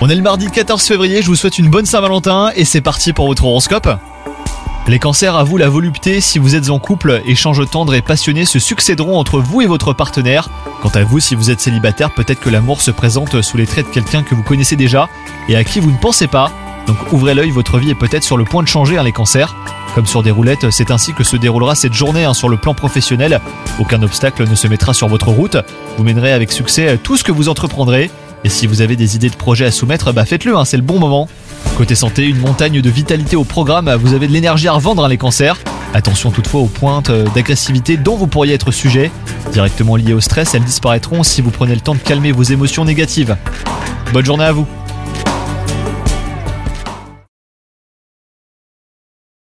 On est le mardi 14 février, je vous souhaite une bonne Saint-Valentin et c'est parti pour votre horoscope. Les cancers, à vous la volupté, si vous êtes en couple, échanges tendres et passionnés se succéderont entre vous et votre partenaire. Quant à vous, si vous êtes célibataire, peut-être que l'amour se présente sous les traits de quelqu'un que vous connaissez déjà et à qui vous ne pensez pas. Donc ouvrez l'œil, votre vie est peut-être sur le point de changer, hein, les cancers. Comme sur des roulettes, c'est ainsi que se déroulera cette journée hein, sur le plan professionnel. Aucun obstacle ne se mettra sur votre route. Vous mènerez avec succès tout ce que vous entreprendrez. Et si vous avez des idées de projets à soumettre, bah faites-le, hein, c'est le bon moment. Côté santé, une montagne de vitalité au programme, vous avez de l'énergie à revendre hein, les cancers. Attention toutefois aux pointes euh, d'agressivité dont vous pourriez être sujet. Directement liées au stress, elles disparaîtront si vous prenez le temps de calmer vos émotions négatives. Bonne journée à vous